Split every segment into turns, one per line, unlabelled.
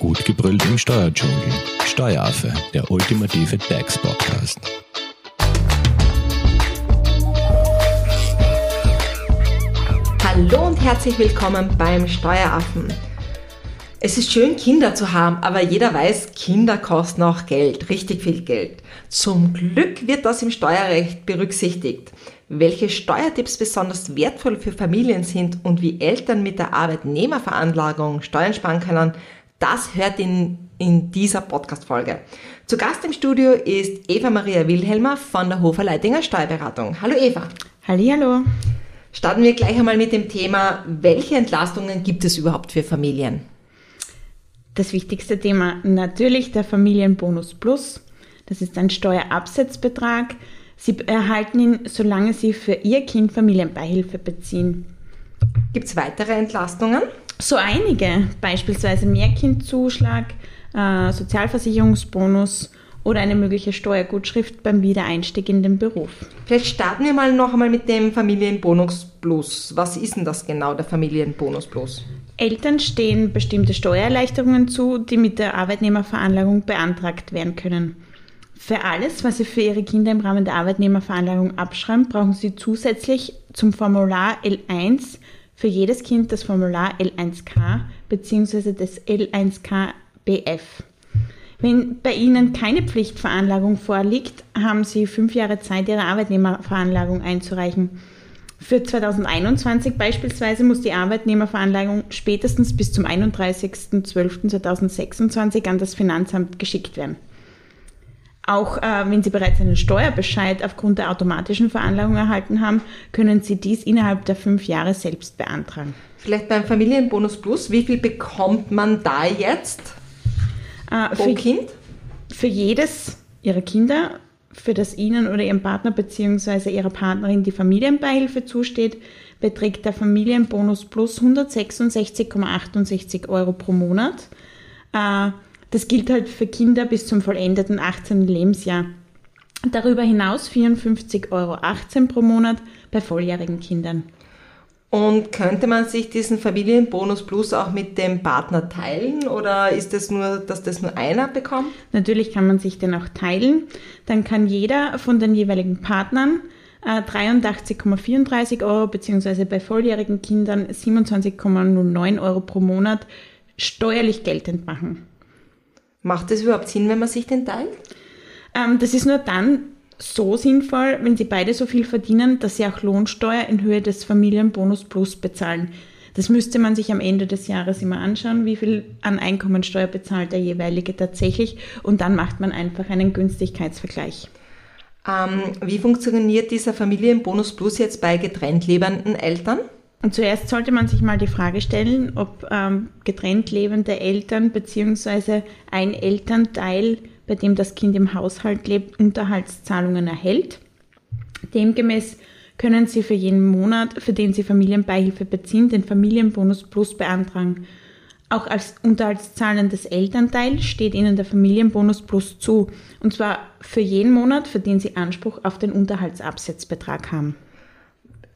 Gut gebrüllt im Steuerdschungel. Steueraffe, der ultimative DAX-Podcast.
Hallo und herzlich willkommen beim Steueraffen. Es ist schön, Kinder zu haben, aber jeder weiß, Kinder kosten auch Geld, richtig viel Geld. Zum Glück wird das im Steuerrecht berücksichtigt. Welche Steuertipps besonders wertvoll für Familien sind und wie Eltern mit der Arbeitnehmerveranlagung Steuern sparen können, das hört in, in dieser Podcast-Folge. Zu Gast im Studio ist Eva Maria Wilhelmer von der Hofer Leitinger Steuerberatung. Hallo Eva.
Hallo.
Starten wir gleich einmal mit dem Thema, welche Entlastungen gibt es überhaupt für Familien?
Das wichtigste Thema natürlich der Familienbonus Plus. Das ist ein Steuerabsetzbetrag. Sie erhalten ihn, solange Sie für Ihr Kind Familienbeihilfe beziehen.
Gibt es weitere Entlastungen?
So einige, beispielsweise Mehrkindzuschlag, äh, Sozialversicherungsbonus oder eine mögliche Steuergutschrift beim Wiedereinstieg in den Beruf.
Vielleicht starten wir mal noch einmal mit dem Familienbonus Plus. Was ist denn das genau, der Familienbonus Plus?
Eltern stehen bestimmte Steuererleichterungen zu, die mit der Arbeitnehmerveranlagung beantragt werden können. Für alles, was Sie für Ihre Kinder im Rahmen der Arbeitnehmerveranlagung abschreiben, brauchen Sie zusätzlich zum Formular L1 für jedes Kind das Formular L1K bzw. das L1KBF. Wenn bei Ihnen keine Pflichtveranlagung vorliegt, haben Sie fünf Jahre Zeit, Ihre Arbeitnehmerveranlagung einzureichen. Für 2021 beispielsweise muss die Arbeitnehmerveranlagung spätestens bis zum 31.12.2026 an das Finanzamt geschickt werden. Auch äh, wenn Sie bereits einen Steuerbescheid aufgrund der automatischen Veranlagung erhalten haben, können Sie dies innerhalb der fünf Jahre selbst beantragen.
Vielleicht beim Familienbonus Plus, wie viel bekommt man da jetzt
äh, pro für, Kind? Für jedes Ihrer Kinder, für das Ihnen oder Ihrem Partner bzw. Ihrer Partnerin die Familienbeihilfe zusteht, beträgt der Familienbonus Plus 166,68 Euro pro Monat. Äh, das gilt halt für Kinder bis zum vollendeten 18. Lebensjahr. Darüber hinaus 54,18 Euro pro Monat bei volljährigen Kindern.
Und könnte man sich diesen Familienbonus Plus auch mit dem Partner teilen oder ist es nur, dass das nur einer bekommt?
Natürlich kann man sich den auch teilen. Dann kann jeder von den jeweiligen Partnern 83,34 äh, Euro beziehungsweise bei volljährigen Kindern 27,09 Euro pro Monat steuerlich geltend machen.
Macht es überhaupt Sinn, wenn man sich den teilt?
Ähm, das ist nur dann so sinnvoll, wenn sie beide so viel verdienen, dass sie auch Lohnsteuer in Höhe des Familienbonus Plus bezahlen. Das müsste man sich am Ende des Jahres immer anschauen, wie viel an Einkommensteuer bezahlt der jeweilige tatsächlich und dann macht man einfach einen Günstigkeitsvergleich.
Ähm, wie funktioniert dieser Familienbonus Plus jetzt bei getrennt lebenden Eltern?
Und zuerst sollte man sich mal die Frage stellen, ob ähm, getrennt lebende Eltern bzw. ein Elternteil, bei dem das Kind im Haushalt lebt, Unterhaltszahlungen erhält. Demgemäß können Sie für jeden Monat, für den Sie Familienbeihilfe beziehen, den Familienbonus Plus beantragen. Auch als unterhaltszahlendes Elternteil steht Ihnen der Familienbonus Plus zu, und zwar für jeden Monat, für den Sie Anspruch auf den Unterhaltsabsetzbetrag haben.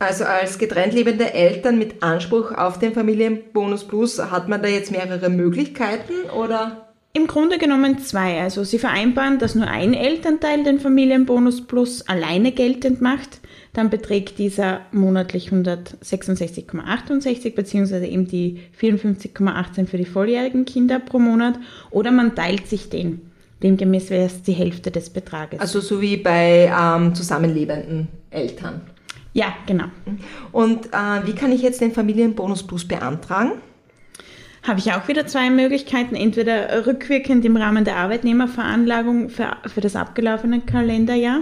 Also als getrennt lebende Eltern mit Anspruch auf den Familienbonus Plus, hat man da jetzt mehrere Möglichkeiten oder?
Im Grunde genommen zwei. Also Sie vereinbaren, dass nur ein Elternteil den Familienbonus Plus alleine geltend macht. Dann beträgt dieser monatlich 166,68 beziehungsweise eben die 54,18 für die volljährigen Kinder pro Monat. Oder man teilt sich den. Demgemäß wäre es die Hälfte des Betrages.
Also so wie bei ähm, zusammenlebenden Eltern.
Ja, genau.
Und äh, wie kann ich jetzt den Familienbonus Plus beantragen?
Habe ich auch wieder zwei Möglichkeiten. Entweder rückwirkend im Rahmen der Arbeitnehmerveranlagung für, für das abgelaufene Kalenderjahr.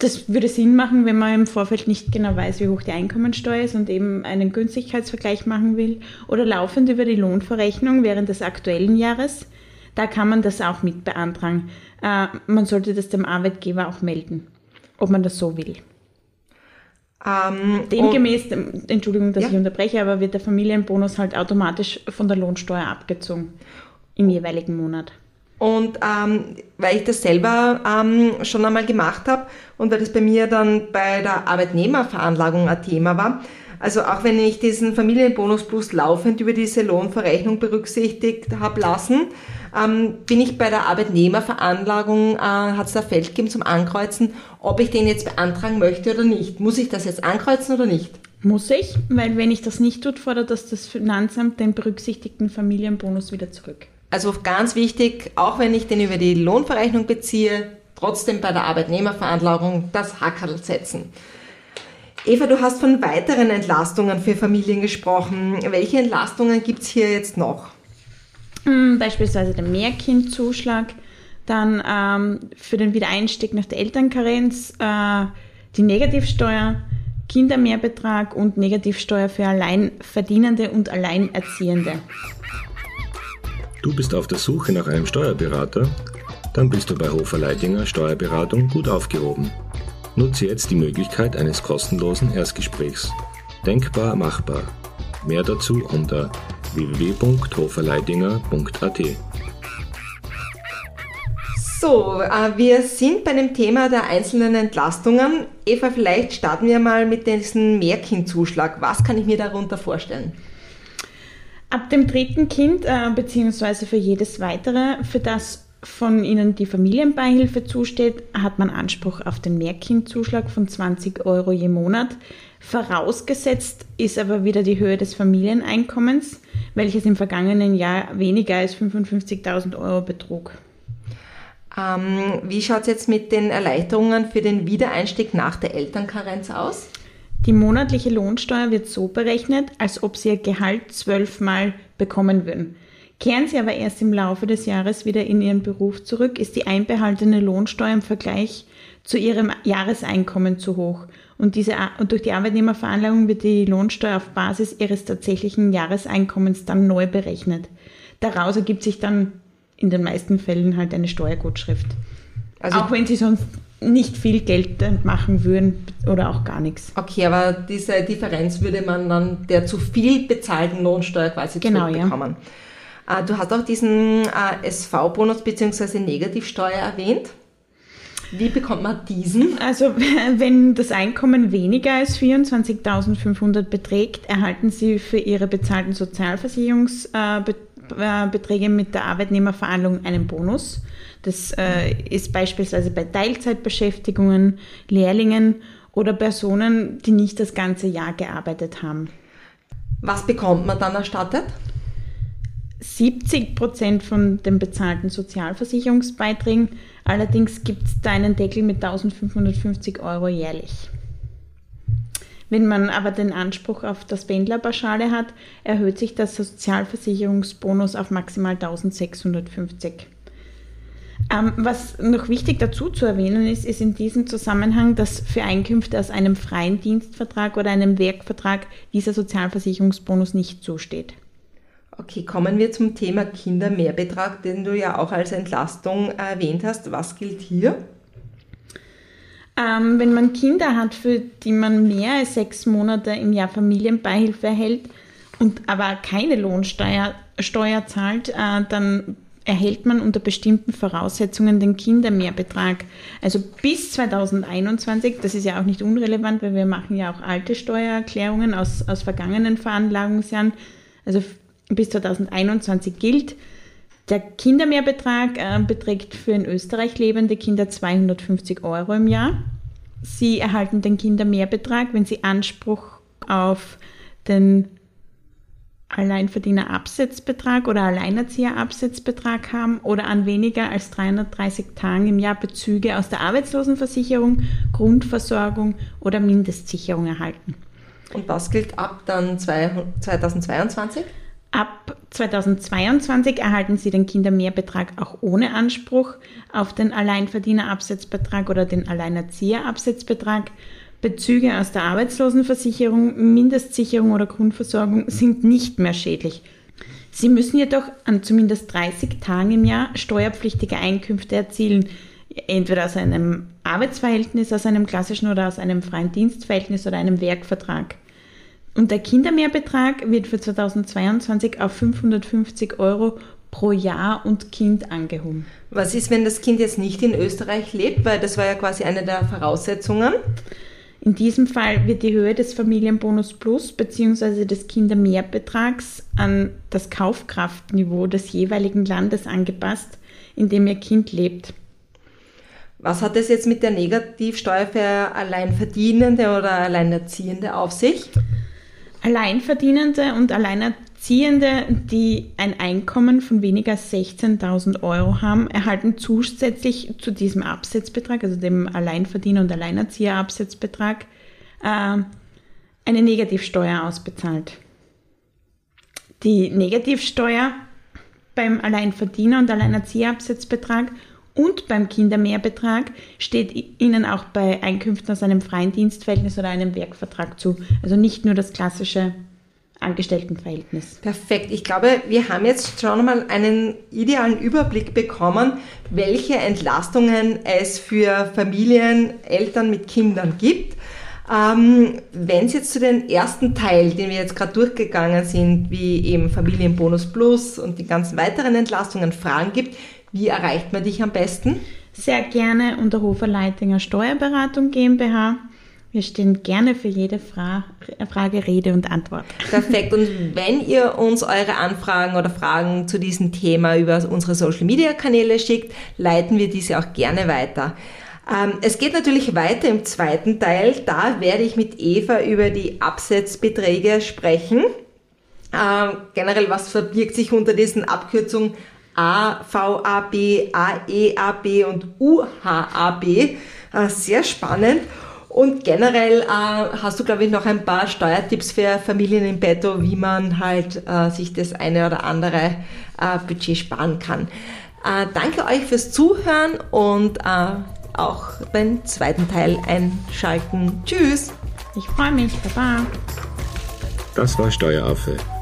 Das würde Sinn machen, wenn man im Vorfeld nicht genau weiß, wie hoch die Einkommensteuer ist und eben einen Günstigkeitsvergleich machen will. Oder laufend über die Lohnverrechnung während des aktuellen Jahres. Da kann man das auch mit beantragen. Äh, man sollte das dem Arbeitgeber auch melden, ob man das so will. Ähm, Demgemäß, Entschuldigung, dass ja. ich unterbreche, aber wird der Familienbonus halt automatisch von der Lohnsteuer abgezogen im jeweiligen Monat.
Und ähm, weil ich das selber ähm, schon einmal gemacht habe und weil das bei mir dann bei der Arbeitnehmerveranlagung ein Thema war, Also auch wenn ich diesen Familienbonus Plus laufend über diese Lohnverrechnung berücksichtigt habe lassen, ähm, bin ich bei der Arbeitnehmerveranlagung, äh, hat es da Feld gegeben zum Ankreuzen, ob ich den jetzt beantragen möchte oder nicht. Muss ich das jetzt ankreuzen oder nicht?
Muss ich, weil wenn ich das nicht tue, fordert das das Finanzamt den berücksichtigten Familienbonus wieder zurück.
Also ganz wichtig, auch wenn ich den über die Lohnverrechnung beziehe, trotzdem bei der Arbeitnehmerveranlagung das Hackerl setzen. Eva, du hast von weiteren Entlastungen für Familien gesprochen. Welche Entlastungen gibt es hier jetzt noch?
Hm, beispielsweise der Mehrkindzuschlag, dann ähm, für den Wiedereinstieg nach der Elternkarenz äh, die Negativsteuer, Kindermehrbetrag und Negativsteuer für Alleinverdienende und Alleinerziehende.
Du bist auf der Suche nach einem Steuerberater? Dann bist du bei Hofer Leidinger Steuerberatung gut aufgehoben. Nutze jetzt die Möglichkeit eines kostenlosen Erstgesprächs. Denkbar machbar. Mehr dazu unter www.hoferleidinger.at.
So, äh, wir sind bei dem Thema der einzelnen Entlastungen. Eva, vielleicht starten wir mal mit diesem Mehrkindzuschlag. Was kann ich mir darunter vorstellen?
Ab dem dritten Kind, äh, beziehungsweise für jedes weitere, für das von Ihnen die Familienbeihilfe zusteht, hat man Anspruch auf den Mehrkindzuschlag von 20 Euro je Monat. Vorausgesetzt ist aber wieder die Höhe des Familieneinkommens, welches im vergangenen Jahr weniger als 55.000 Euro betrug.
Ähm, wie schaut es jetzt mit den Erleichterungen für den Wiedereinstieg nach der Elternkarenz aus?
Die monatliche Lohnsteuer wird so berechnet, als ob Sie Ihr Gehalt zwölfmal bekommen würden. Kehren Sie aber erst im Laufe des Jahres wieder in Ihren Beruf zurück, ist die einbehaltene Lohnsteuer im Vergleich zu Ihrem Jahreseinkommen zu hoch. Und, diese, und durch die Arbeitnehmerveranlagung wird die Lohnsteuer auf Basis Ihres tatsächlichen Jahreseinkommens dann neu berechnet. Daraus ergibt sich dann in den meisten Fällen halt eine Steuergutschrift. Also auch wenn Sie sonst nicht viel Geld machen würden oder auch gar nichts.
Okay, aber diese Differenz würde man dann der zu viel bezahlten Lohnsteuer quasi genau, zurückbekommen. Ja. Äh, du hast auch diesen äh, SV-Bonus bzw. Negativsteuer erwähnt. Wie bekommt man diesen?
Also wenn das Einkommen weniger als 24.500 beträgt, erhalten Sie für Ihre bezahlten Sozialversicherungsbeträge mit der Arbeitnehmerverhandlung einen Bonus. Das äh, ist beispielsweise bei Teilzeitbeschäftigungen, Lehrlingen oder Personen, die nicht das ganze Jahr gearbeitet haben.
Was bekommt man dann erstattet?
70 Prozent von den bezahlten Sozialversicherungsbeiträgen. Allerdings gibt es da einen Deckel mit 1550 Euro jährlich. Wenn man aber den Anspruch auf das Pendlerpauschale hat, erhöht sich der Sozialversicherungsbonus auf maximal 1650. Ähm, was noch wichtig dazu zu erwähnen ist, ist in diesem Zusammenhang, dass für Einkünfte aus einem freien Dienstvertrag oder einem Werkvertrag dieser Sozialversicherungsbonus nicht zusteht.
Okay, kommen wir zum Thema Kindermehrbetrag, den du ja auch als Entlastung erwähnt hast. Was gilt hier?
Ähm, wenn man Kinder hat, für die man mehr als sechs Monate im Jahr Familienbeihilfe erhält und aber keine Lohnsteuer Steuer zahlt, äh, dann erhält man unter bestimmten Voraussetzungen den Kindermehrbetrag. Also bis 2021, das ist ja auch nicht unrelevant, weil wir machen ja auch alte Steuererklärungen aus, aus vergangenen Veranlagungsjahren. Also bis 2021 gilt. Der Kindermehrbetrag äh, beträgt für in Österreich lebende Kinder 250 Euro im Jahr. Sie erhalten den Kindermehrbetrag, wenn Sie Anspruch auf den Alleinverdienerabsetzbetrag oder Alleinerzieherabsetzbetrag haben oder an weniger als 330 Tagen im Jahr Bezüge aus der Arbeitslosenversicherung, Grundversorgung oder Mindestsicherung erhalten.
Und was gilt ab dann 2022?
Ab 2022 erhalten Sie den Kindermehrbetrag auch ohne Anspruch auf den Alleinverdienerabsetzbetrag oder den Alleinerzieherabsetzbetrag. Bezüge aus der Arbeitslosenversicherung, Mindestsicherung oder Grundversorgung sind nicht mehr schädlich. Sie müssen jedoch an zumindest 30 Tagen im Jahr steuerpflichtige Einkünfte erzielen, entweder aus einem Arbeitsverhältnis, aus einem klassischen oder aus einem freien Dienstverhältnis oder einem Werkvertrag. Und der Kindermehrbetrag wird für 2022 auf 550 Euro pro Jahr und Kind angehoben.
Was ist, wenn das Kind jetzt nicht in Österreich lebt? Weil das war ja quasi eine der Voraussetzungen.
In diesem Fall wird die Höhe des Familienbonus Plus bzw. des Kindermehrbetrags an das Kaufkraftniveau des jeweiligen Landes angepasst, in dem Ihr Kind lebt.
Was hat es jetzt mit der Negativsteuer für Alleinverdienende oder Alleinerziehende auf sich?
Alleinverdienende und Alleinerziehende, die ein Einkommen von weniger als 16.000 Euro haben, erhalten zusätzlich zu diesem Absetzbetrag, also dem Alleinverdiener- und Alleinerzieherabsetzbetrag, äh, eine Negativsteuer ausbezahlt. Die Negativsteuer beim Alleinverdiener- und Alleinerzieherabsetzbetrag und beim Kindermehrbetrag steht Ihnen auch bei Einkünften aus einem freien Dienstverhältnis oder einem Werkvertrag zu. Also nicht nur das klassische Angestelltenverhältnis.
Perfekt. Ich glaube, wir haben jetzt schon mal einen idealen Überblick bekommen, welche Entlastungen es für Familien, Eltern mit Kindern gibt. Ähm, Wenn es jetzt zu den ersten Teil, den wir jetzt gerade durchgegangen sind, wie eben Familienbonus Plus und die ganzen weiteren Entlastungen, Fragen gibt, wie erreicht man dich am besten?
Sehr gerne unter Hofer Leitinger Steuerberatung GmbH. Wir stehen gerne für jede Fra Frage Rede und Antwort.
Perfekt. Und wenn ihr uns eure Anfragen oder Fragen zu diesem Thema über unsere Social Media Kanäle schickt, leiten wir diese auch gerne weiter. Ähm, es geht natürlich weiter im zweiten Teil. Da werde ich mit Eva über die Absetzbeträge sprechen. Ähm, generell, was verbirgt sich unter diesen Abkürzungen A, VAB, AEAB und UHAB. Äh, sehr spannend. Und generell äh, hast du, glaube ich, noch ein paar Steuertipps für Familien im Betto, wie man halt äh, sich das eine oder andere äh, Budget sparen kann. Äh, danke euch fürs Zuhören und äh, auch beim zweiten Teil einschalten. Tschüss!
Ich freue mich. Baba.
Das war Steueraffe.